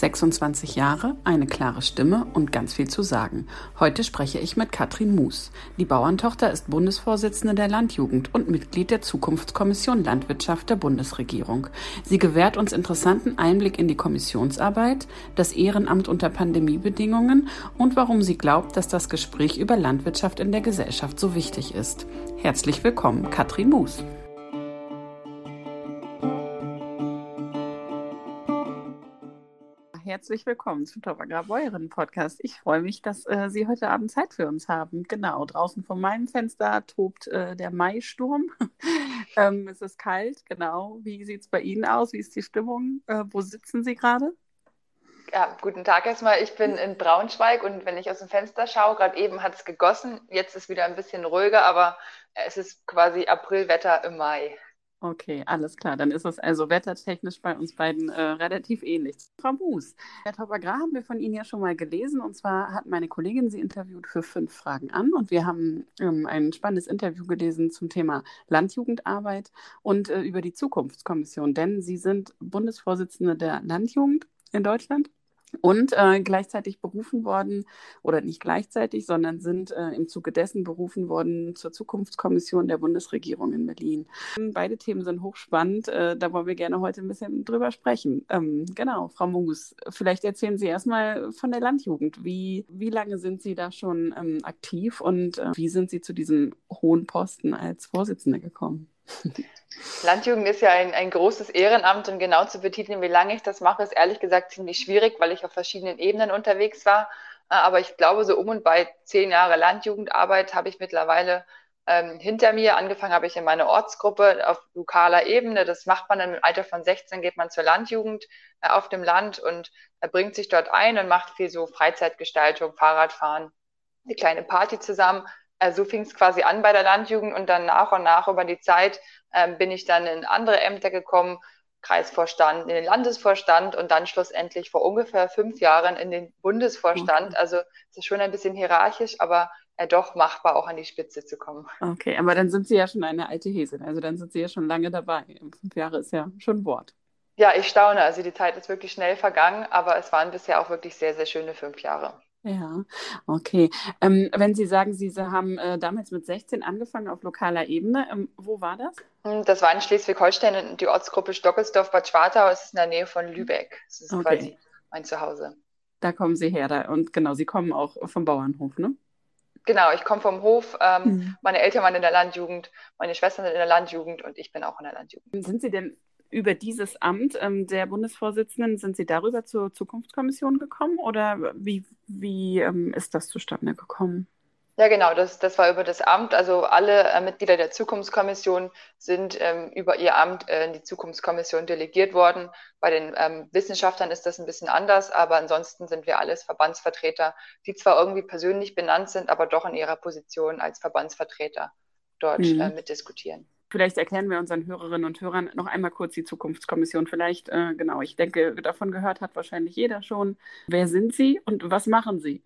26 Jahre, eine klare Stimme und ganz viel zu sagen. Heute spreche ich mit Katrin Moos. Die Bauerntochter ist Bundesvorsitzende der Landjugend und Mitglied der Zukunftskommission Landwirtschaft der Bundesregierung. Sie gewährt uns interessanten Einblick in die Kommissionsarbeit, das Ehrenamt unter Pandemiebedingungen und warum sie glaubt, dass das Gespräch über Landwirtschaft in der Gesellschaft so wichtig ist. Herzlich willkommen, Katrin Moos. Herzlich willkommen zum Top Agrarbäuerinnen Podcast. Ich freue mich, dass äh, Sie heute Abend Zeit für uns haben. Genau, draußen vor meinem Fenster tobt äh, der Maisturm. ähm, es ist kalt, genau. Wie sieht es bei Ihnen aus? Wie ist die Stimmung? Äh, wo sitzen Sie gerade? Ja, guten Tag erstmal. Ich bin in Braunschweig und wenn ich aus dem Fenster schaue, gerade eben hat es gegossen, jetzt ist wieder ein bisschen ruhiger, aber es ist quasi Aprilwetter im Mai. Okay, alles klar. Dann ist es also wettertechnisch bei uns beiden äh, relativ ähnlich. Frau Buß, Herr Topagrar haben wir von Ihnen ja schon mal gelesen. Und zwar hat meine Kollegin Sie interviewt für fünf Fragen an. Und wir haben ähm, ein spannendes Interview gelesen zum Thema Landjugendarbeit und äh, über die Zukunftskommission. Denn Sie sind Bundesvorsitzende der Landjugend in Deutschland und äh, gleichzeitig berufen worden, oder nicht gleichzeitig, sondern sind äh, im Zuge dessen berufen worden zur Zukunftskommission der Bundesregierung in Berlin. Beide Themen sind hochspannend, äh, da wollen wir gerne heute ein bisschen drüber sprechen. Ähm, genau, Frau Mungus, vielleicht erzählen Sie erstmal von der Landjugend. Wie, wie lange sind Sie da schon ähm, aktiv und äh, wie sind Sie zu diesem hohen Posten als Vorsitzende gekommen? Landjugend ist ja ein, ein großes Ehrenamt und genau zu betiteln, wie lange ich das mache, ist ehrlich gesagt ziemlich schwierig, weil ich auf verschiedenen Ebenen unterwegs war. Äh, aber ich glaube, so um und bei zehn Jahre Landjugendarbeit habe ich mittlerweile ähm, hinter mir. Angefangen habe ich in meiner Ortsgruppe auf lokaler Ebene. Das macht man dann im Alter von 16, geht man zur Landjugend äh, auf dem Land und äh, bringt sich dort ein und macht viel so Freizeitgestaltung, Fahrradfahren, eine kleine Party zusammen. Also so fing es quasi an bei der Landjugend und dann nach und nach über die Zeit ähm, bin ich dann in andere Ämter gekommen, Kreisvorstand, in den Landesvorstand und dann schlussendlich vor ungefähr fünf Jahren in den Bundesvorstand. Also es ist schon ein bisschen hierarchisch, aber äh, doch machbar, auch an die Spitze zu kommen. Okay, aber dann sind Sie ja schon eine alte Häsin, also dann sind Sie ja schon lange dabei. Fünf Jahre ist ja schon Wort. Ja, ich staune. Also die Zeit ist wirklich schnell vergangen, aber es waren bisher auch wirklich sehr, sehr schöne fünf Jahre. Ja, okay. Ähm, wenn Sie sagen, Sie, Sie haben äh, damals mit 16 angefangen auf lokaler Ebene, ähm, wo war das? Hm, das war in Schleswig-Holstein, die Ortsgruppe Stockelsdorf-Bad Schwartau, ist in der Nähe von Lübeck. Das ist okay. quasi mein Zuhause. Da kommen Sie her da, und genau, Sie kommen auch vom Bauernhof, ne? Genau, ich komme vom Hof. Ähm, mhm. Meine Eltern waren in der Landjugend, meine Schwestern sind in der Landjugend und ich bin auch in der Landjugend. Sind Sie denn über dieses Amt ähm, der Bundesvorsitzenden, sind Sie darüber zur Zukunftskommission gekommen oder wie, wie ähm, ist das zustande gekommen? Ja, genau, das, das war über das Amt. Also alle äh, Mitglieder der Zukunftskommission sind ähm, über ihr Amt äh, in die Zukunftskommission delegiert worden. Bei den ähm, Wissenschaftlern ist das ein bisschen anders, aber ansonsten sind wir alles Verbandsvertreter, die zwar irgendwie persönlich benannt sind, aber doch in ihrer Position als Verbandsvertreter dort mhm. äh, mitdiskutieren. Vielleicht erklären wir unseren Hörerinnen und Hörern noch einmal kurz die Zukunftskommission. Vielleicht, äh, genau, ich denke, davon gehört hat wahrscheinlich jeder schon. Wer sind Sie und was machen Sie?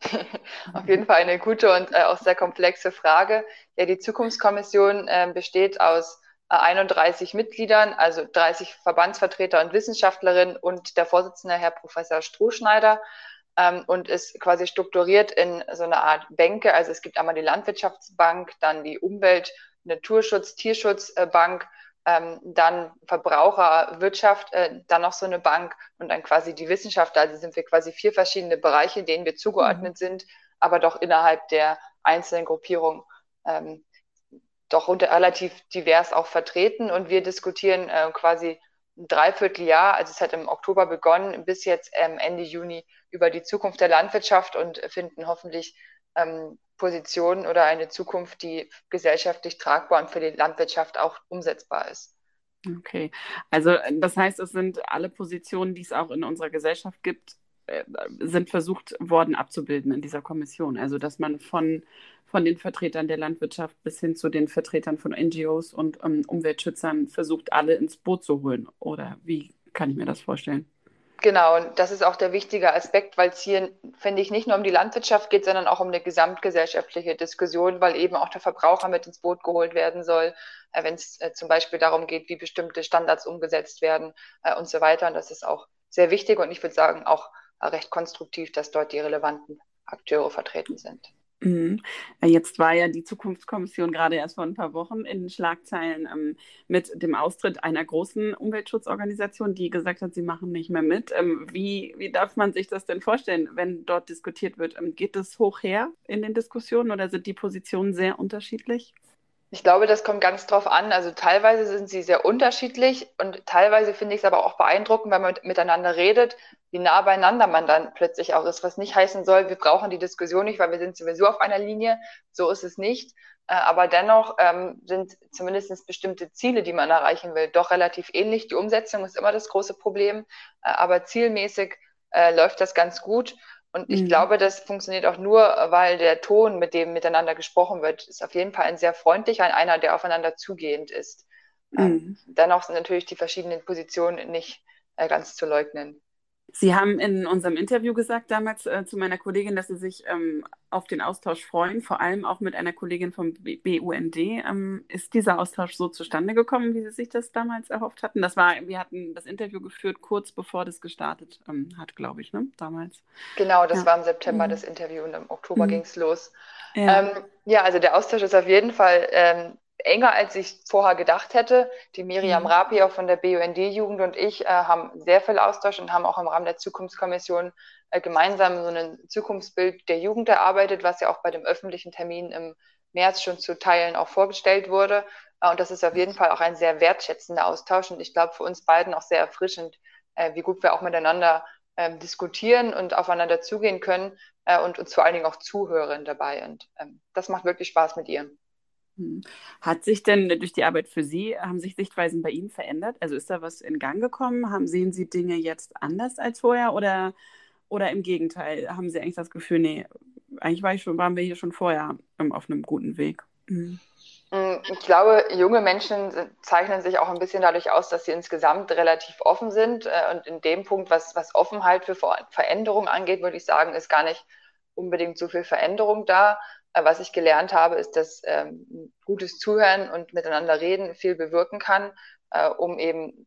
Auf jeden Fall eine gute und äh, auch sehr komplexe Frage. Ja, die Zukunftskommission äh, besteht aus 31 äh, Mitgliedern, also 30 Verbandsvertreter und Wissenschaftlerinnen und der Vorsitzende, Herr Professor Strohschneider. Ähm, und ist quasi strukturiert in so eine Art Bänke. Also es gibt einmal die Landwirtschaftsbank, dann die Umwelt- Naturschutz, Tierschutzbank, ähm, dann Verbraucherwirtschaft, äh, dann noch so eine Bank und dann quasi die Wissenschaft. Also sind wir quasi vier verschiedene Bereiche, denen wir zugeordnet mhm. sind, aber doch innerhalb der einzelnen Gruppierung ähm, doch unter, relativ divers auch vertreten. Und wir diskutieren äh, quasi ein Dreivierteljahr, also es hat im Oktober begonnen, bis jetzt ähm, Ende Juni über die Zukunft der Landwirtschaft und finden hoffentlich ähm, Position oder eine Zukunft, die gesellschaftlich tragbar und für die Landwirtschaft auch umsetzbar ist. Okay, also das heißt, es sind alle Positionen, die es auch in unserer Gesellschaft gibt, äh, sind versucht worden abzubilden in dieser Kommission. Also dass man von von den Vertretern der Landwirtschaft bis hin zu den Vertretern von NGOs und ähm, Umweltschützern versucht, alle ins Boot zu holen. Oder wie kann ich mir das vorstellen? Genau, und das ist auch der wichtige Aspekt, weil es hier, finde ich, nicht nur um die Landwirtschaft geht, sondern auch um eine gesamtgesellschaftliche Diskussion, weil eben auch der Verbraucher mit ins Boot geholt werden soll, äh, wenn es äh, zum Beispiel darum geht, wie bestimmte Standards umgesetzt werden äh, und so weiter. Und das ist auch sehr wichtig und ich würde sagen auch recht konstruktiv, dass dort die relevanten Akteure vertreten sind. Mhm. Äh, jetzt war ja die Zukunftskommission gerade erst vor ein paar Wochen in Schlagzeilen ähm, mit dem Austritt einer großen Umweltschutzorganisation, die gesagt hat, sie machen nicht mehr mit. Ähm, wie, wie darf man sich das denn vorstellen, wenn dort diskutiert wird? Ähm, geht es hoch her in den Diskussionen oder sind die Positionen sehr unterschiedlich? Ich glaube, das kommt ganz drauf an. Also teilweise sind sie sehr unterschiedlich und teilweise finde ich es aber auch beeindruckend, wenn man miteinander redet, wie nah beieinander man dann plötzlich auch ist, was nicht heißen soll, wir brauchen die Diskussion nicht, weil wir sind sowieso auf einer Linie. So ist es nicht. Äh, aber dennoch ähm, sind zumindest bestimmte Ziele, die man erreichen will, doch relativ ähnlich. Die Umsetzung ist immer das große Problem, äh, aber zielmäßig äh, läuft das ganz gut. Und ich mhm. glaube, das funktioniert auch nur, weil der Ton, mit dem miteinander gesprochen wird, ist auf jeden Fall ein sehr freundlicher, einer, der aufeinander zugehend ist. Ähm, mhm. Ähm, dennoch sind natürlich die verschiedenen Positionen nicht äh, ganz zu leugnen. Sie haben in unserem Interview gesagt damals äh, zu meiner Kollegin, dass Sie sich ähm, auf den Austausch freuen, vor allem auch mit einer Kollegin vom BUND. Ähm, ist dieser Austausch so zustande gekommen, wie Sie sich das damals erhofft hatten? Das war, wir hatten das Interview geführt kurz bevor das gestartet ähm, hat, glaube ich, ne? Damals. Genau, das ja. war im September mhm. das Interview und im Oktober mhm. ging es los. Ja. Ähm, ja. also der Austausch ist auf jeden Fall ähm, enger, als ich vorher gedacht hätte. Die Miriam mhm. Rapi auch von der BUND-Jugend und ich äh, haben sehr viel Austausch und haben auch im Rahmen der Zukunftskommission äh, gemeinsam so ein Zukunftsbild der Jugend erarbeitet, was ja auch bei dem öffentlichen Termin im März schon zu Teilen auch vorgestellt wurde. Äh, und das ist auf jeden Fall auch ein sehr wertschätzender Austausch und ich glaube für uns beiden auch sehr erfrischend, äh, wie gut wir auch miteinander ähm, diskutieren und aufeinander zugehen können äh, und uns vor allen Dingen auch zuhören dabei. Und ähm, das macht wirklich Spaß mit ihr. Hm. Hat sich denn durch die Arbeit für Sie, haben sich Sichtweisen bei Ihnen verändert? Also ist da was in Gang gekommen? Haben, sehen Sie Dinge jetzt anders als vorher oder, oder im Gegenteil? Haben Sie eigentlich das Gefühl, nee, eigentlich war schon, waren wir hier schon vorher um, auf einem guten Weg? Mhm. Ich glaube, junge Menschen zeichnen sich auch ein bisschen dadurch aus, dass sie insgesamt relativ offen sind. Äh, und in dem Punkt, was, was Offenheit für Veränderung angeht, würde ich sagen, ist gar nicht unbedingt so viel Veränderung da. Was ich gelernt habe, ist, dass ähm, gutes Zuhören und miteinander reden viel bewirken kann, äh, um eben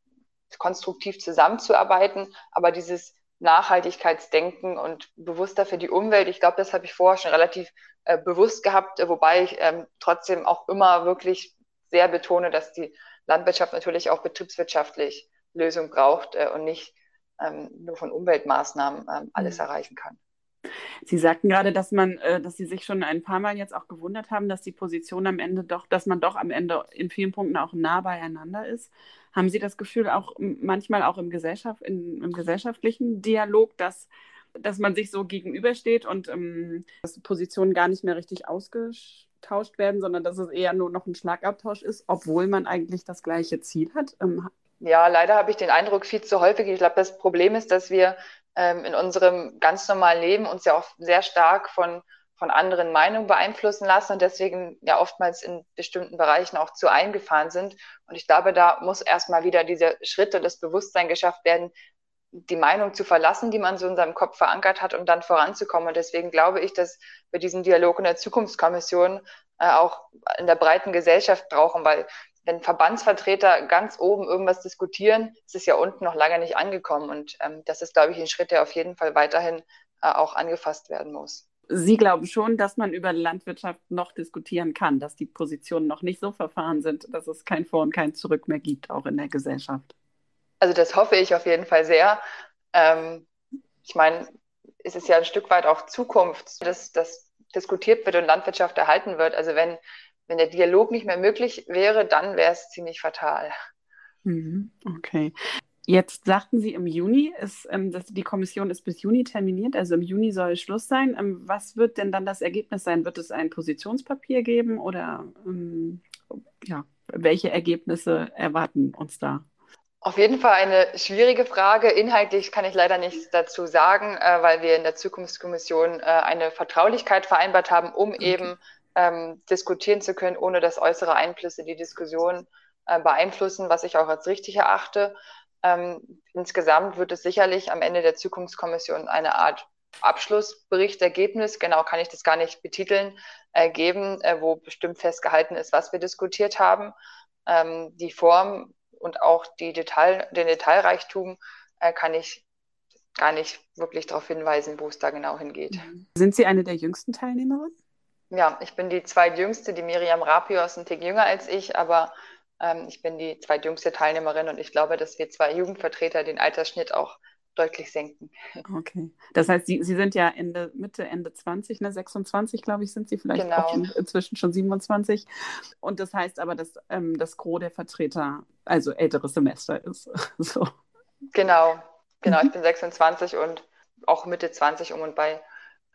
konstruktiv zusammenzuarbeiten. Aber dieses Nachhaltigkeitsdenken und bewusster für die Umwelt, ich glaube, das habe ich vorher schon relativ äh, bewusst gehabt, wobei ich ähm, trotzdem auch immer wirklich sehr betone, dass die Landwirtschaft natürlich auch betriebswirtschaftlich Lösungen braucht äh, und nicht ähm, nur von Umweltmaßnahmen ähm, alles mhm. erreichen kann. Sie sagten gerade, dass man, äh, dass Sie sich schon ein paar Mal jetzt auch gewundert haben, dass die Position am Ende doch, dass man doch am Ende in vielen Punkten auch nah beieinander ist. Haben Sie das Gefühl auch manchmal auch im, Gesellschaft, in, im gesellschaftlichen Dialog, dass, dass man sich so gegenübersteht und ähm, dass Positionen gar nicht mehr richtig ausgetauscht werden, sondern dass es eher nur noch ein Schlagabtausch ist, obwohl man eigentlich das gleiche Ziel hat? Ähm, ja, leider habe ich den Eindruck viel zu häufig. Ich glaube, das Problem ist, dass wir ähm, in unserem ganz normalen Leben uns ja auch sehr stark von, von anderen Meinungen beeinflussen lassen und deswegen ja oftmals in bestimmten Bereichen auch zu eingefahren sind. Und ich glaube, da muss erstmal wieder dieser Schritt und das Bewusstsein geschafft werden, die Meinung zu verlassen, die man so in seinem Kopf verankert hat, um dann voranzukommen. Und deswegen glaube ich, dass wir diesen Dialog in der Zukunftskommission äh, auch in der breiten Gesellschaft brauchen, weil wenn Verbandsvertreter ganz oben irgendwas diskutieren, ist es ja unten noch lange nicht angekommen. Und ähm, das ist, glaube ich, ein Schritt, der auf jeden Fall weiterhin äh, auch angefasst werden muss. Sie glauben schon, dass man über Landwirtschaft noch diskutieren kann, dass die Positionen noch nicht so verfahren sind, dass es kein Vor und kein Zurück mehr gibt, auch in der Gesellschaft. Also das hoffe ich auf jeden Fall sehr. Ähm, ich meine, es ist ja ein Stück weit auch Zukunft, dass das diskutiert wird und Landwirtschaft erhalten wird. Also wenn wenn der Dialog nicht mehr möglich wäre, dann wäre es ziemlich fatal. Mhm, okay. Jetzt sagten Sie im Juni, ist, ähm, dass die Kommission ist bis Juni terminiert, also im Juni soll Schluss sein. Ähm, was wird denn dann das Ergebnis sein? Wird es ein Positionspapier geben oder ähm, ja, welche Ergebnisse erwarten uns da? Auf jeden Fall eine schwierige Frage. Inhaltlich kann ich leider nichts dazu sagen, äh, weil wir in der Zukunftskommission äh, eine Vertraulichkeit vereinbart haben, um okay. eben ähm, diskutieren zu können, ohne dass äußere Einflüsse die Diskussion äh, beeinflussen, was ich auch als richtig erachte. Ähm, insgesamt wird es sicherlich am Ende der Zukunftskommission eine Art Abschlussbericht, Ergebnis, genau kann ich das gar nicht betiteln, äh, geben, äh, wo bestimmt festgehalten ist, was wir diskutiert haben. Ähm, die Form und auch die Detail, den Detailreichtum äh, kann ich gar nicht wirklich darauf hinweisen, wo es da genau hingeht. Sind Sie eine der jüngsten Teilnehmerinnen? Ja, ich bin die zweitjüngste. Die Miriam Rapios ein Tick jünger als ich, aber ähm, ich bin die zweitjüngste Teilnehmerin und ich glaube, dass wir zwei Jugendvertreter den Altersschnitt auch deutlich senken. Okay. Das heißt, Sie, Sie sind ja Ende, Mitte, Ende 20, ne? 26, glaube ich, sind Sie vielleicht genau. schon, inzwischen schon 27. Und das heißt aber, dass ähm, das Gros der Vertreter, also älteres Semester ist. so. Genau, genau. Mhm. Ich bin 26 und auch Mitte 20 um und bei.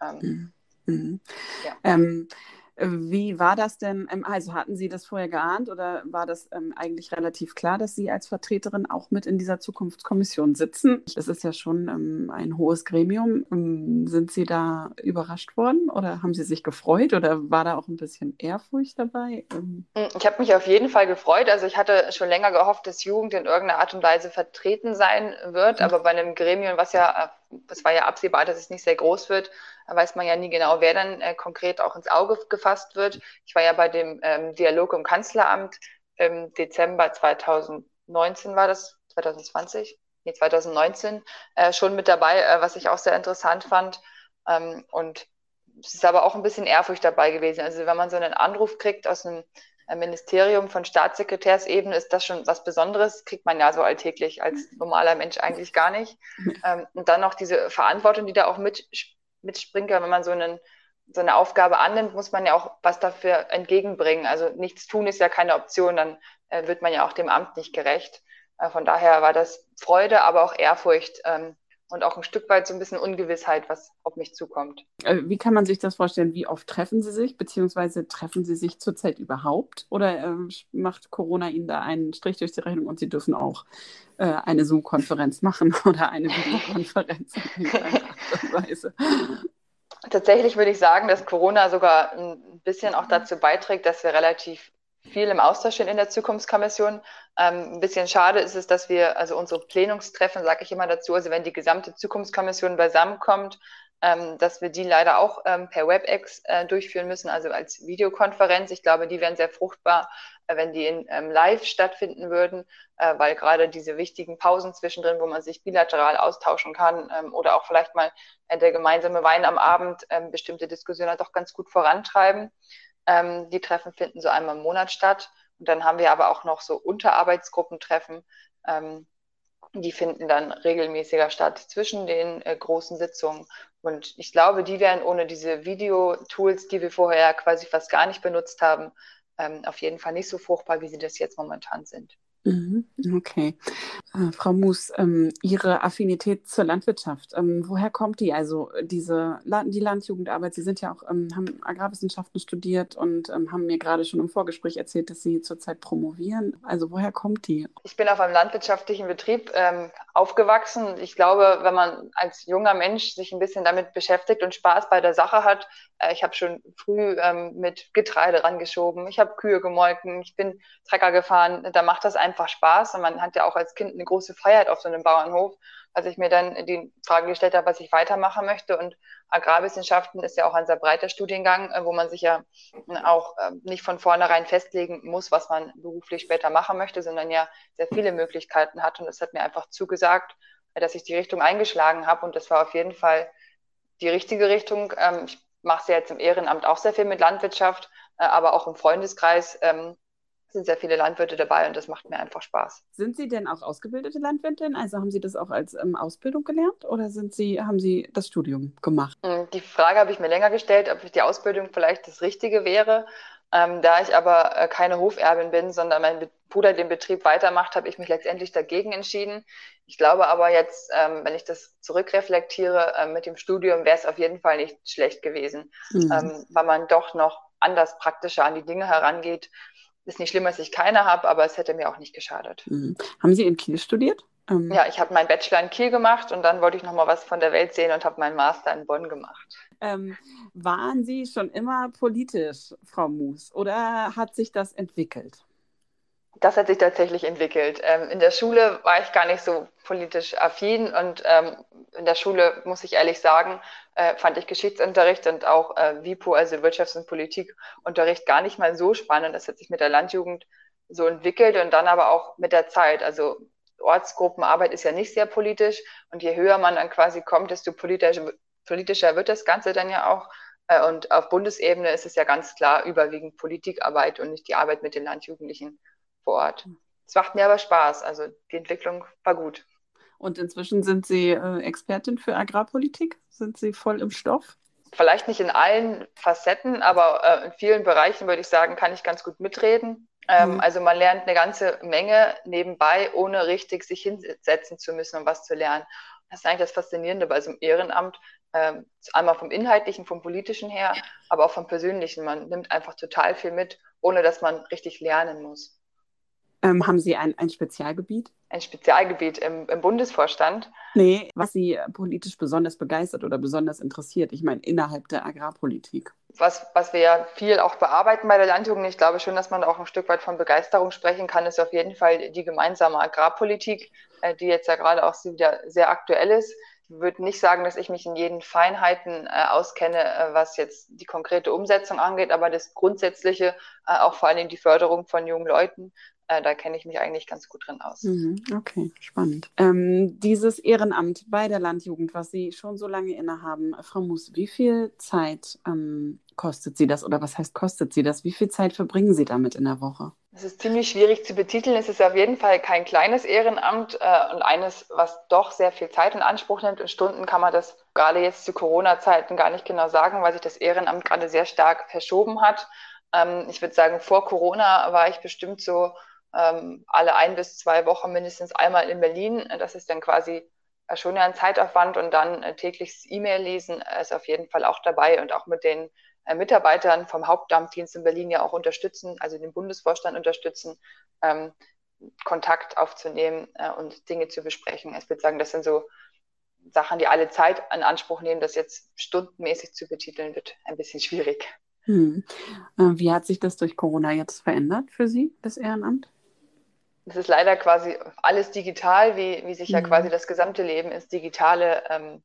Ähm, mhm. Mhm. Ja. Ähm, wie war das denn? Ähm, also hatten Sie das vorher geahnt oder war das ähm, eigentlich relativ klar, dass Sie als Vertreterin auch mit in dieser Zukunftskommission sitzen? Das ist ja schon ähm, ein hohes Gremium. Ähm, sind Sie da überrascht worden oder haben Sie sich gefreut oder war da auch ein bisschen Ehrfurcht dabei? Ähm, hm, ich habe mich auf jeden Fall gefreut. Also ich hatte schon länger gehofft, dass Jugend in irgendeiner Art und Weise vertreten sein wird, mhm. aber bei einem Gremium, was ja, es war ja absehbar, dass es nicht sehr groß wird, da weiß man ja nie genau, wer dann äh, konkret auch ins Auge gefasst wird. Ich war ja bei dem ähm, Dialog im Kanzleramt im Dezember 2019 war das, 2020? Nee, 2019 äh, schon mit dabei, äh, was ich auch sehr interessant fand. Ähm, und es ist aber auch ein bisschen Ehrfurcht dabei gewesen. Also wenn man so einen Anruf kriegt aus einem Ministerium von Staatssekretärsebene ist das schon was Besonderes, kriegt man ja so alltäglich als normaler Mensch eigentlich gar nicht. Ähm, und dann noch diese Verantwortung, die da auch mit mitspringen kann. Wenn man so, einen, so eine Aufgabe annimmt, muss man ja auch was dafür entgegenbringen. Also nichts tun ist ja keine Option, dann äh, wird man ja auch dem Amt nicht gerecht. Äh, von daher war das Freude, aber auch Ehrfurcht ähm, und auch ein Stück weit so ein bisschen Ungewissheit, was auf mich zukommt. Äh, wie kann man sich das vorstellen? Wie oft treffen Sie sich, beziehungsweise treffen Sie sich zurzeit überhaupt? Oder äh, macht Corona Ihnen da einen Strich durch die Rechnung und Sie dürfen auch äh, eine Zoom-Konferenz machen oder eine Videokonferenz? Tatsächlich würde ich sagen, dass Corona sogar ein bisschen auch dazu beiträgt, dass wir relativ viel im Austausch sind in der Zukunftskommission. Ähm, ein bisschen schade ist es, dass wir, also unsere Plenumstreffen, sage ich immer dazu, also wenn die gesamte Zukunftskommission beisammenkommt, ähm, dass wir die leider auch ähm, per WebEx äh, durchführen müssen, also als Videokonferenz. Ich glaube, die wären sehr fruchtbar, äh, wenn die in ähm, Live stattfinden würden, äh, weil gerade diese wichtigen Pausen zwischendrin, wo man sich bilateral austauschen kann ähm, oder auch vielleicht mal äh, der gemeinsame Wein am Abend ähm, bestimmte Diskussionen doch ganz gut vorantreiben. Ähm, die Treffen finden so einmal im Monat statt. Und dann haben wir aber auch noch so Unterarbeitsgruppentreffen. Ähm, die finden dann regelmäßiger statt zwischen den äh, großen Sitzungen. Und ich glaube, die wären ohne diese Videotools, die wir vorher quasi fast gar nicht benutzt haben, ähm, auf jeden Fall nicht so fruchtbar, wie sie das jetzt momentan sind. Mhm, okay. Äh, Frau Mus, ähm, Ihre Affinität zur Landwirtschaft, ähm, woher kommt die? Also diese die Landjugendarbeit, Sie sind ja auch, ähm, haben Agrarwissenschaften studiert und ähm, haben mir gerade schon im Vorgespräch erzählt, dass Sie zurzeit promovieren. Also woher kommt die? Ich bin auf einem landwirtschaftlichen Betrieb ähm, aufgewachsen. Ich glaube, wenn man als junger Mensch sich ein bisschen damit beschäftigt und Spaß bei der Sache hat, äh, ich habe schon früh ähm, mit Getreide rangeschoben, ich habe Kühe gemolken, ich bin Trecker gefahren, da macht das einfach einfach Spaß und man hat ja auch als Kind eine große Freiheit auf so einem Bauernhof, als ich mir dann die Frage gestellt habe, was ich weitermachen möchte. Und Agrarwissenschaften ist ja auch ein sehr breiter Studiengang, äh, wo man sich ja auch ähm, nicht von vornherein festlegen muss, was man beruflich später machen möchte, sondern ja sehr viele Möglichkeiten hat. Und es hat mir einfach zugesagt, dass ich die Richtung eingeschlagen habe. Und das war auf jeden Fall die richtige Richtung. Ähm, ich mache es ja jetzt im Ehrenamt auch sehr viel mit Landwirtschaft, äh, aber auch im Freundeskreis ähm, sind sehr viele Landwirte dabei und das macht mir einfach Spaß. Sind Sie denn auch ausgebildete Landwirtin? Also haben Sie das auch als ähm, Ausbildung gelernt oder sind Sie, haben Sie das Studium gemacht? Hm, die Frage habe ich mir länger gestellt, ob die Ausbildung vielleicht das Richtige wäre. Ähm, da ich aber äh, keine Hoferbin bin, sondern mein Bruder den Betrieb weitermacht, habe ich mich letztendlich dagegen entschieden. Ich glaube aber jetzt, ähm, wenn ich das zurückreflektiere, äh, mit dem Studium wäre es auf jeden Fall nicht schlecht gewesen, mhm. ähm, weil man doch noch anders praktischer an die Dinge herangeht ist nicht schlimm, dass ich keine habe, aber es hätte mir auch nicht geschadet. Mhm. Haben Sie in Kiel studiert? Ähm ja, ich habe meinen Bachelor in Kiel gemacht und dann wollte ich nochmal was von der Welt sehen und habe meinen Master in Bonn gemacht. Ähm, waren Sie schon immer politisch, Frau Mus, oder hat sich das entwickelt? Das hat sich tatsächlich entwickelt. Ähm, in der Schule war ich gar nicht so politisch affin und ähm, in der Schule, muss ich ehrlich sagen, äh, fand ich Geschichtsunterricht und auch äh, WIPO, also Wirtschafts- und Politikunterricht, gar nicht mal so spannend. Das hat sich mit der Landjugend so entwickelt und dann aber auch mit der Zeit. Also Ortsgruppenarbeit ist ja nicht sehr politisch und je höher man dann quasi kommt, desto politisch, politischer wird das Ganze dann ja auch. Äh, und auf Bundesebene ist es ja ganz klar überwiegend Politikarbeit und nicht die Arbeit mit den Landjugendlichen vor Ort. Es macht mir aber Spaß. Also die Entwicklung war gut. Und inzwischen sind Sie äh, Expertin für Agrarpolitik? Sind Sie voll im Stoff? Vielleicht nicht in allen Facetten, aber äh, in vielen Bereichen würde ich sagen, kann ich ganz gut mitreden. Ähm, mhm. Also man lernt eine ganze Menge nebenbei, ohne richtig sich hinsetzen zu müssen, um was zu lernen. Das ist eigentlich das Faszinierende bei so einem Ehrenamt. Ähm, einmal vom Inhaltlichen, vom Politischen her, aber auch vom Persönlichen. Man nimmt einfach total viel mit, ohne dass man richtig lernen muss. Ähm, haben Sie ein, ein Spezialgebiet? Ein Spezialgebiet im, im, Bundesvorstand? Nee, was Sie politisch besonders begeistert oder besonders interessiert, ich meine innerhalb der Agrarpolitik. Was, was wir ja viel auch bearbeiten bei der Landjugend, ich glaube schon, dass man auch ein Stück weit von Begeisterung sprechen kann, ist auf jeden Fall die gemeinsame Agrarpolitik, äh, die jetzt ja gerade auch wieder sehr aktuell ist. Ich würde nicht sagen, dass ich mich in jeden Feinheiten äh, auskenne, äh, was jetzt die konkrete Umsetzung angeht, aber das Grundsätzliche, äh, auch vor allen Dingen die Förderung von jungen Leuten, da kenne ich mich eigentlich ganz gut drin aus. Mhm, okay, spannend. Ähm, dieses Ehrenamt bei der Landjugend, was Sie schon so lange innehaben, Frau Mus, wie viel Zeit ähm, kostet Sie das oder was heißt kostet Sie das? Wie viel Zeit verbringen Sie damit in der Woche? Es ist ziemlich schwierig zu betiteln. Es ist auf jeden Fall kein kleines Ehrenamt äh, und eines, was doch sehr viel Zeit in Anspruch nimmt. In Stunden kann man das gerade jetzt zu Corona-Zeiten gar nicht genau sagen, weil sich das Ehrenamt gerade sehr stark verschoben hat. Ähm, ich würde sagen, vor Corona war ich bestimmt so ähm, alle ein bis zwei Wochen mindestens einmal in Berlin. Das ist dann quasi äh, schon ein Zeitaufwand und dann äh, tägliches E-Mail lesen ist auf jeden Fall auch dabei und auch mit den äh, Mitarbeitern vom Hauptamtdienst in Berlin ja auch unterstützen, also den Bundesvorstand unterstützen, ähm, Kontakt aufzunehmen äh, und Dinge zu besprechen. Ich würde sagen, das sind so Sachen, die alle Zeit in Anspruch nehmen, das jetzt stundenmäßig zu betiteln, wird ein bisschen schwierig. Hm. Äh, wie hat sich das durch Corona jetzt verändert für Sie, das Ehrenamt? Es ist leider quasi alles digital, wie, wie sich ja mhm. quasi das gesamte Leben ins Digitale ähm,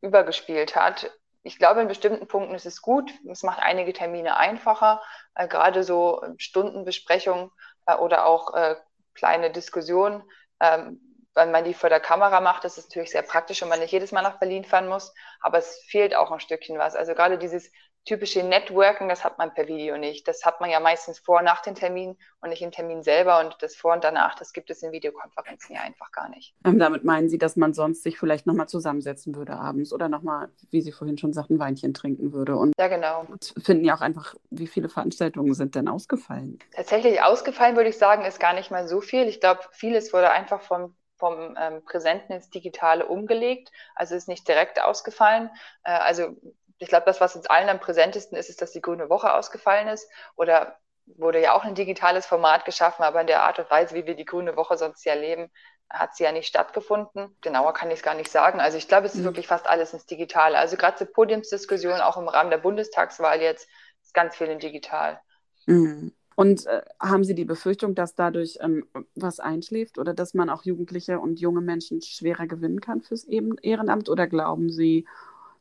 übergespielt hat. Ich glaube, in bestimmten Punkten ist es gut. Es macht einige Termine einfacher, äh, gerade so Stundenbesprechungen äh, oder auch äh, kleine Diskussionen. Ähm, wenn man die vor der Kamera macht, ist es natürlich sehr praktisch und man nicht jedes Mal nach Berlin fahren muss. Aber es fehlt auch ein Stückchen was. Also gerade dieses typische Networking, das hat man per Video nicht. Das hat man ja meistens vor und nach den Terminen und nicht im Termin selber. Und das vor und danach, das gibt es in Videokonferenzen ja einfach gar nicht. Ähm, damit meinen Sie, dass man sonst sich vielleicht nochmal zusammensetzen würde abends oder nochmal, wie Sie vorhin schon sagten, Weinchen trinken würde. Und ja, genau. finden ja auch einfach, wie viele Veranstaltungen sind denn ausgefallen? Tatsächlich ausgefallen, würde ich sagen, ist gar nicht mal so viel. Ich glaube, vieles wurde einfach vom vom ähm, Präsenten ins Digitale umgelegt, also ist nicht direkt ausgefallen. Äh, also ich glaube, das, was uns allen am präsentesten ist, ist, dass die Grüne Woche ausgefallen ist. Oder wurde ja auch ein digitales Format geschaffen, aber in der Art und Weise, wie wir die Grüne Woche sonst ja leben, hat sie ja nicht stattgefunden. Genauer kann ich es gar nicht sagen. Also ich glaube, es ist mhm. wirklich fast alles ins Digitale. Also gerade zur Podiumsdiskussion, auch im Rahmen der Bundestagswahl jetzt, ist ganz viel in digital. Mhm. Und äh, haben Sie die Befürchtung, dass dadurch ähm, was einschläft oder dass man auch Jugendliche und junge Menschen schwerer gewinnen kann fürs Ehrenamt? Oder glauben Sie,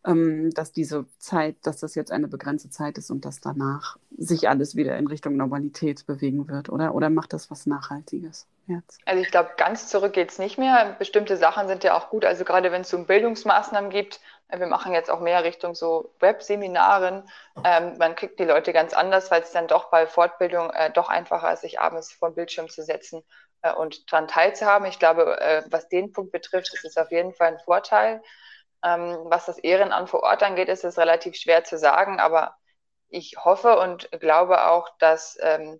ähm, dass diese Zeit, dass das jetzt eine begrenzte Zeit ist und dass danach sich alles wieder in Richtung Normalität bewegen wird, oder? Oder macht das was Nachhaltiges jetzt? Also ich glaube, ganz zurück geht es nicht mehr. Bestimmte Sachen sind ja auch gut. Also gerade wenn es um Bildungsmaßnahmen gibt, äh, wir machen jetzt auch mehr Richtung so Webseminaren. Ähm, man kriegt die Leute ganz anders, weil es dann doch bei Fortbildung äh, doch einfacher ist, sich abends vor den Bildschirm zu setzen äh, und daran teilzuhaben. Ich glaube, äh, was den Punkt betrifft, ist es auf jeden Fall ein Vorteil. Ähm, was das Ehrenamt vor Ort angeht, ist es relativ schwer zu sagen, aber ich hoffe und glaube auch, dass ähm,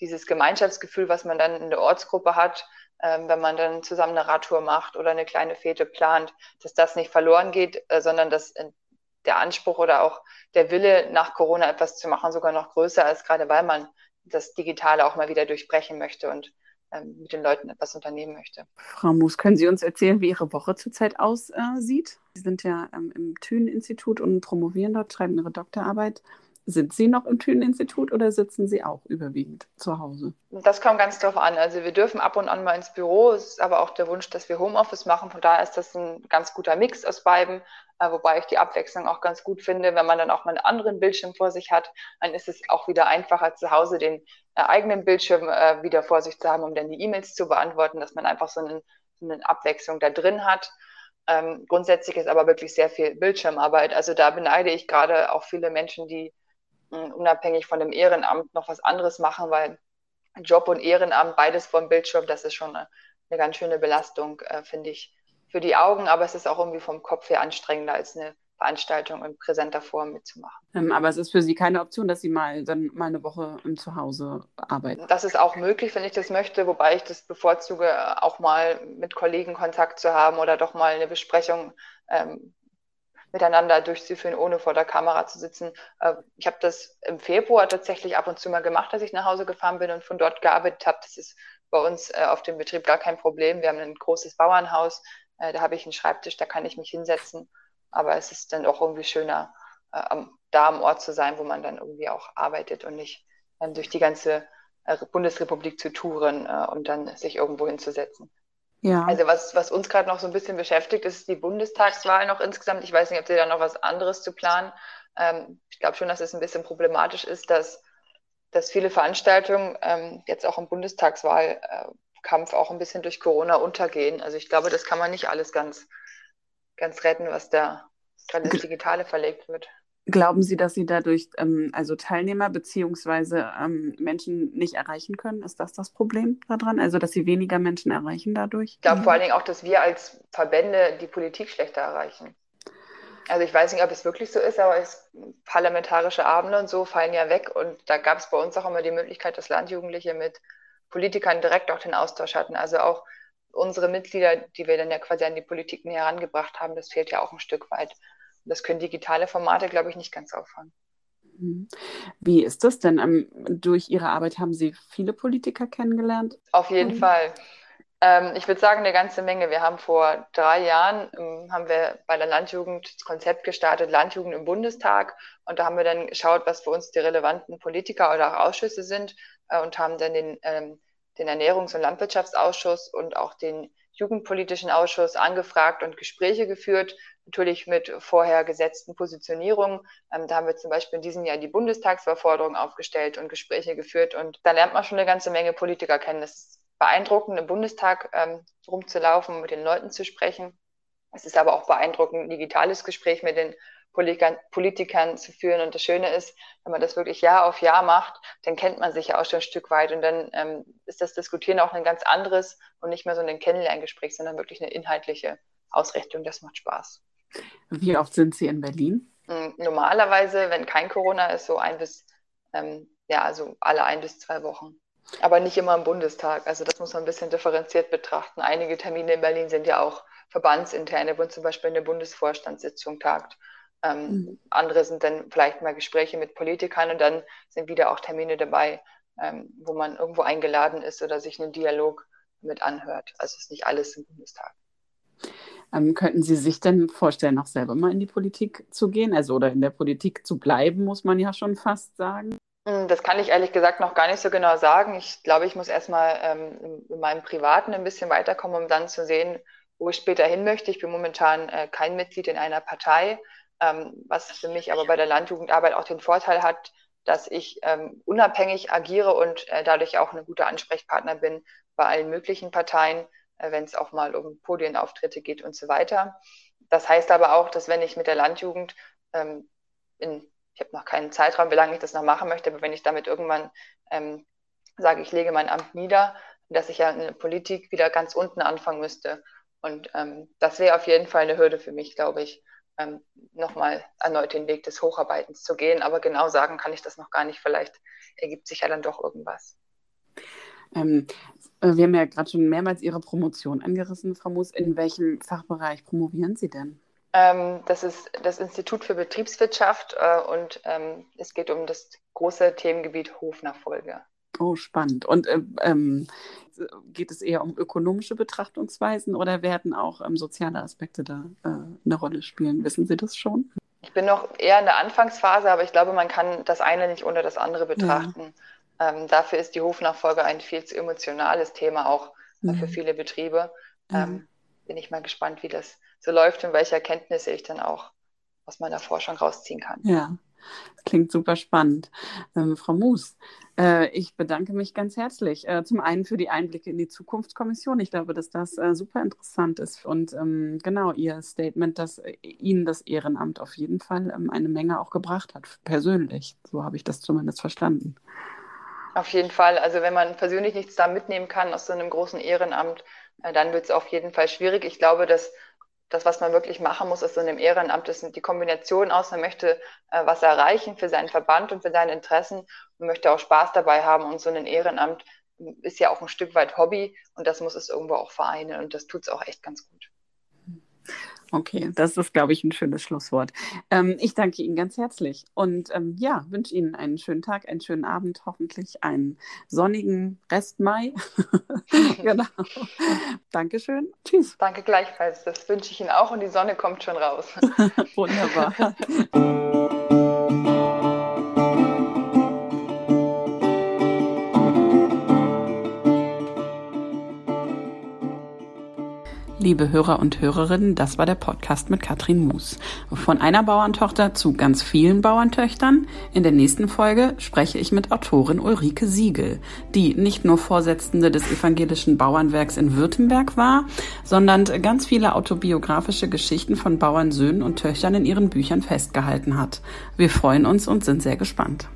dieses Gemeinschaftsgefühl, was man dann in der Ortsgruppe hat, ähm, wenn man dann zusammen eine Radtour macht oder eine kleine Fete plant, dass das nicht verloren geht, äh, sondern dass äh, der Anspruch oder auch der Wille, nach Corona etwas zu machen, sogar noch größer ist, gerade weil man das Digitale auch mal wieder durchbrechen möchte. Und ähm, mit den Leuten etwas unternehmen möchte. Frau Moos, können Sie uns erzählen, wie Ihre Woche zurzeit aussieht? Sie sind ja ähm, im Thünen-Institut und promovieren dort, schreiben Ihre Doktorarbeit. Sind Sie noch im Thünen-Institut oder sitzen Sie auch überwiegend zu Hause? Das kommt ganz drauf an. Also wir dürfen ab und an mal ins Büro. Es ist aber auch der Wunsch, dass wir Homeoffice machen. Von daher ist das ein ganz guter Mix aus beiden. Äh, wobei ich die Abwechslung auch ganz gut finde. Wenn man dann auch mal einen anderen Bildschirm vor sich hat, dann ist es auch wieder einfacher zu Hause den äh, eigenen Bildschirm äh, wieder vor sich zu haben, um dann die E-Mails zu beantworten, dass man einfach so, einen, eine Abwechslung da drin hat. Ähm, grundsätzlich ist aber wirklich sehr viel Bildschirmarbeit. Also da beneide ich gerade auch viele Menschen, die unabhängig von dem Ehrenamt noch was anderes machen, weil Job und Ehrenamt, beides vom Bildschirm, das ist schon eine, eine ganz schöne Belastung, äh, finde ich, für die Augen, aber es ist auch irgendwie vom Kopf her anstrengender als eine Veranstaltung in präsenter Form mitzumachen. Ähm, aber es ist für Sie keine Option, dass Sie mal dann mal eine Woche im Zuhause arbeiten. Das ist auch möglich, wenn ich das möchte, wobei ich das bevorzuge, auch mal mit Kollegen Kontakt zu haben oder doch mal eine Besprechung ähm, miteinander durchzuführen, ohne vor der Kamera zu sitzen. Äh, ich habe das im Februar tatsächlich ab und zu mal gemacht, dass ich nach Hause gefahren bin und von dort gearbeitet habe. Das ist bei uns äh, auf dem Betrieb gar kein Problem. Wir haben ein großes Bauernhaus, äh, da habe ich einen Schreibtisch, da kann ich mich hinsetzen. Aber es ist dann auch irgendwie schöner, da am Ort zu sein, wo man dann irgendwie auch arbeitet und nicht durch die ganze Bundesrepublik zu touren und dann sich irgendwo hinzusetzen. Ja. Also was, was uns gerade noch so ein bisschen beschäftigt, ist die Bundestagswahl noch insgesamt. Ich weiß nicht, ob Sie da noch was anderes zu planen. Ähm, ich glaube schon, dass es ein bisschen problematisch ist, dass, dass viele Veranstaltungen ähm, jetzt auch im Bundestagswahlkampf auch ein bisschen durch Corona untergehen. Also ich glaube, das kann man nicht alles ganz, ganz retten, was da gerade ins Digitale verlegt wird. Glauben Sie, dass Sie dadurch ähm, also Teilnehmer bzw. Ähm, Menschen nicht erreichen können? Ist das das Problem daran? Also, dass Sie weniger Menschen erreichen dadurch? Ich glaube vor allen Dingen auch, dass wir als Verbände die Politik schlechter erreichen. Also ich weiß nicht, ob es wirklich so ist, aber es, parlamentarische Abende und so fallen ja weg. Und da gab es bei uns auch immer die Möglichkeit, dass Landjugendliche mit Politikern direkt auch den Austausch hatten. Also auch unsere Mitglieder, die wir dann ja quasi an die Politik näher herangebracht haben, das fehlt ja auch ein Stück weit. Das können digitale Formate, glaube ich, nicht ganz auffangen. Mhm. Wie ist das denn? Ähm, durch Ihre Arbeit haben Sie viele Politiker kennengelernt? Auf jeden mhm. Fall. Ähm, ich würde sagen, eine ganze Menge. Wir haben vor drei Jahren, ähm, haben wir bei der Landjugend das Konzept gestartet, Landjugend im Bundestag. Und da haben wir dann geschaut, was für uns die relevanten Politiker oder auch Ausschüsse sind äh, und haben dann den, ähm, den Ernährungs- und Landwirtschaftsausschuss und auch den Jugendpolitischen Ausschuss angefragt und Gespräche geführt, natürlich mit vorher gesetzten Positionierungen. Ähm, da haben wir zum Beispiel in diesem Jahr die Bundestagsverforderung aufgestellt und Gespräche geführt. Und da lernt man schon eine ganze Menge Politiker kennen. Es ist beeindruckend, im Bundestag ähm, rumzulaufen, mit den Leuten zu sprechen. Es ist aber auch beeindruckend, ein digitales Gespräch mit den Politikern, Politikern zu führen. Und das Schöne ist, wenn man das wirklich Jahr auf Jahr macht, dann kennt man sich ja auch schon ein Stück weit. Und dann ähm, ist das Diskutieren auch ein ganz anderes und nicht mehr so ein Kennenlerngespräch, sondern wirklich eine inhaltliche Ausrichtung. Das macht Spaß. Wie oft sind Sie in Berlin? Hm, normalerweise, wenn kein Corona ist, so ein bis, ähm, ja, also alle ein bis zwei Wochen. Aber nicht immer im Bundestag. Also das muss man ein bisschen differenziert betrachten. Einige Termine in Berlin sind ja auch verbandsinterne, wo zum Beispiel eine Bundesvorstandssitzung tagt. Ähm, mhm. Andere sind dann vielleicht mal Gespräche mit Politikern und dann sind wieder auch Termine dabei, ähm, wo man irgendwo eingeladen ist oder sich einen Dialog mit anhört. Also es ist nicht alles im Bundestag. Ähm, könnten Sie sich denn vorstellen, auch selber mal in die Politik zu gehen? Also oder in der Politik zu bleiben, muss man ja schon fast sagen. Hm, das kann ich ehrlich gesagt noch gar nicht so genau sagen. Ich glaube, ich muss erstmal ähm, in meinem Privaten ein bisschen weiterkommen, um dann zu sehen, wo ich später hin möchte. Ich bin momentan äh, kein Mitglied in einer Partei ähm, was für mich aber bei der Landjugendarbeit auch den Vorteil hat, dass ich ähm, unabhängig agiere und äh, dadurch auch eine gute Ansprechpartner bin bei allen möglichen Parteien, wenn es auch mal um Podienauftritte geht und so weiter. Das heißt aber auch, dass wenn ich mit der Landjugend ähm, in, ich habe noch keinen Zeitraum, wie lange ich das noch machen möchte, aber wenn ich damit irgendwann ähm, sage, ich lege mein Amt nieder, dass ich ja in der Politik wieder ganz unten anfangen müsste. Und ähm, das wäre auf jeden Fall eine Hürde für mich, glaube ich ähm, nochmal erneut den Weg des Hocharbeitens zu gehen. Aber genau sagen kann ich das noch gar nicht. Vielleicht ergibt sich ja dann doch irgendwas. Ähm, äh, wir haben ja gerade schon mehrmals Ihre Promotion angerissen, Frau Moos. In welchem Fachbereich promovieren Sie denn? Ähm, das ist das Institut für Betriebswirtschaft äh, und ähm, es geht um das große Themengebiet Hofnachfolge. Oh, spannend. Und äh, ähm, geht es eher um ökonomische Betrachtungsweisen oder werden auch ähm, soziale Aspekte da äh, eine Rolle spielen? Wissen Sie das schon? Ich bin noch eher in der Anfangsphase, aber ich glaube, man kann das eine nicht ohne das andere betrachten. Ja. Ähm, dafür ist die Hofnachfolge ein viel zu emotionales Thema auch äh, für viele Betriebe. Ähm, bin ich mal gespannt, wie das so läuft und welche Erkenntnisse ich dann auch aus meiner Forschung rausziehen kann. Ja, das klingt super spannend. Ähm, Frau Moos, äh, ich bedanke mich ganz herzlich. Äh, zum einen für die Einblicke in die Zukunftskommission. Ich glaube, dass das äh, super interessant ist. Und ähm, genau Ihr Statement, dass äh, Ihnen das Ehrenamt auf jeden Fall ähm, eine Menge auch gebracht hat, persönlich. So habe ich das zumindest verstanden. Auf jeden Fall. Also wenn man persönlich nichts da mitnehmen kann aus so einem großen Ehrenamt, äh, dann wird es auf jeden Fall schwierig. Ich glaube, dass das, was man wirklich machen muss, ist so einem Ehrenamt, ist die Kombination aus, man möchte äh, was erreichen für seinen Verband und für seine Interessen und möchte auch Spaß dabei haben. Und so ein Ehrenamt ist ja auch ein Stück weit Hobby und das muss es irgendwo auch vereinen und das tut es auch echt ganz gut. Okay, das ist, glaube ich, ein schönes Schlusswort. Ähm, ich danke Ihnen ganz herzlich und ähm, ja, wünsche Ihnen einen schönen Tag, einen schönen Abend, hoffentlich einen sonnigen Rest Mai. genau. Dankeschön. Tschüss. Danke gleichfalls. Das wünsche ich Ihnen auch und die Sonne kommt schon raus. Wunderbar. liebe Hörer und Hörerinnen, das war der Podcast mit Katrin Moos. Von einer Bauerntochter zu ganz vielen Bauerntöchtern. In der nächsten Folge spreche ich mit Autorin Ulrike Siegel, die nicht nur Vorsitzende des evangelischen Bauernwerks in Württemberg war, sondern ganz viele autobiografische Geschichten von Bauernsöhnen und Töchtern in ihren Büchern festgehalten hat. Wir freuen uns und sind sehr gespannt.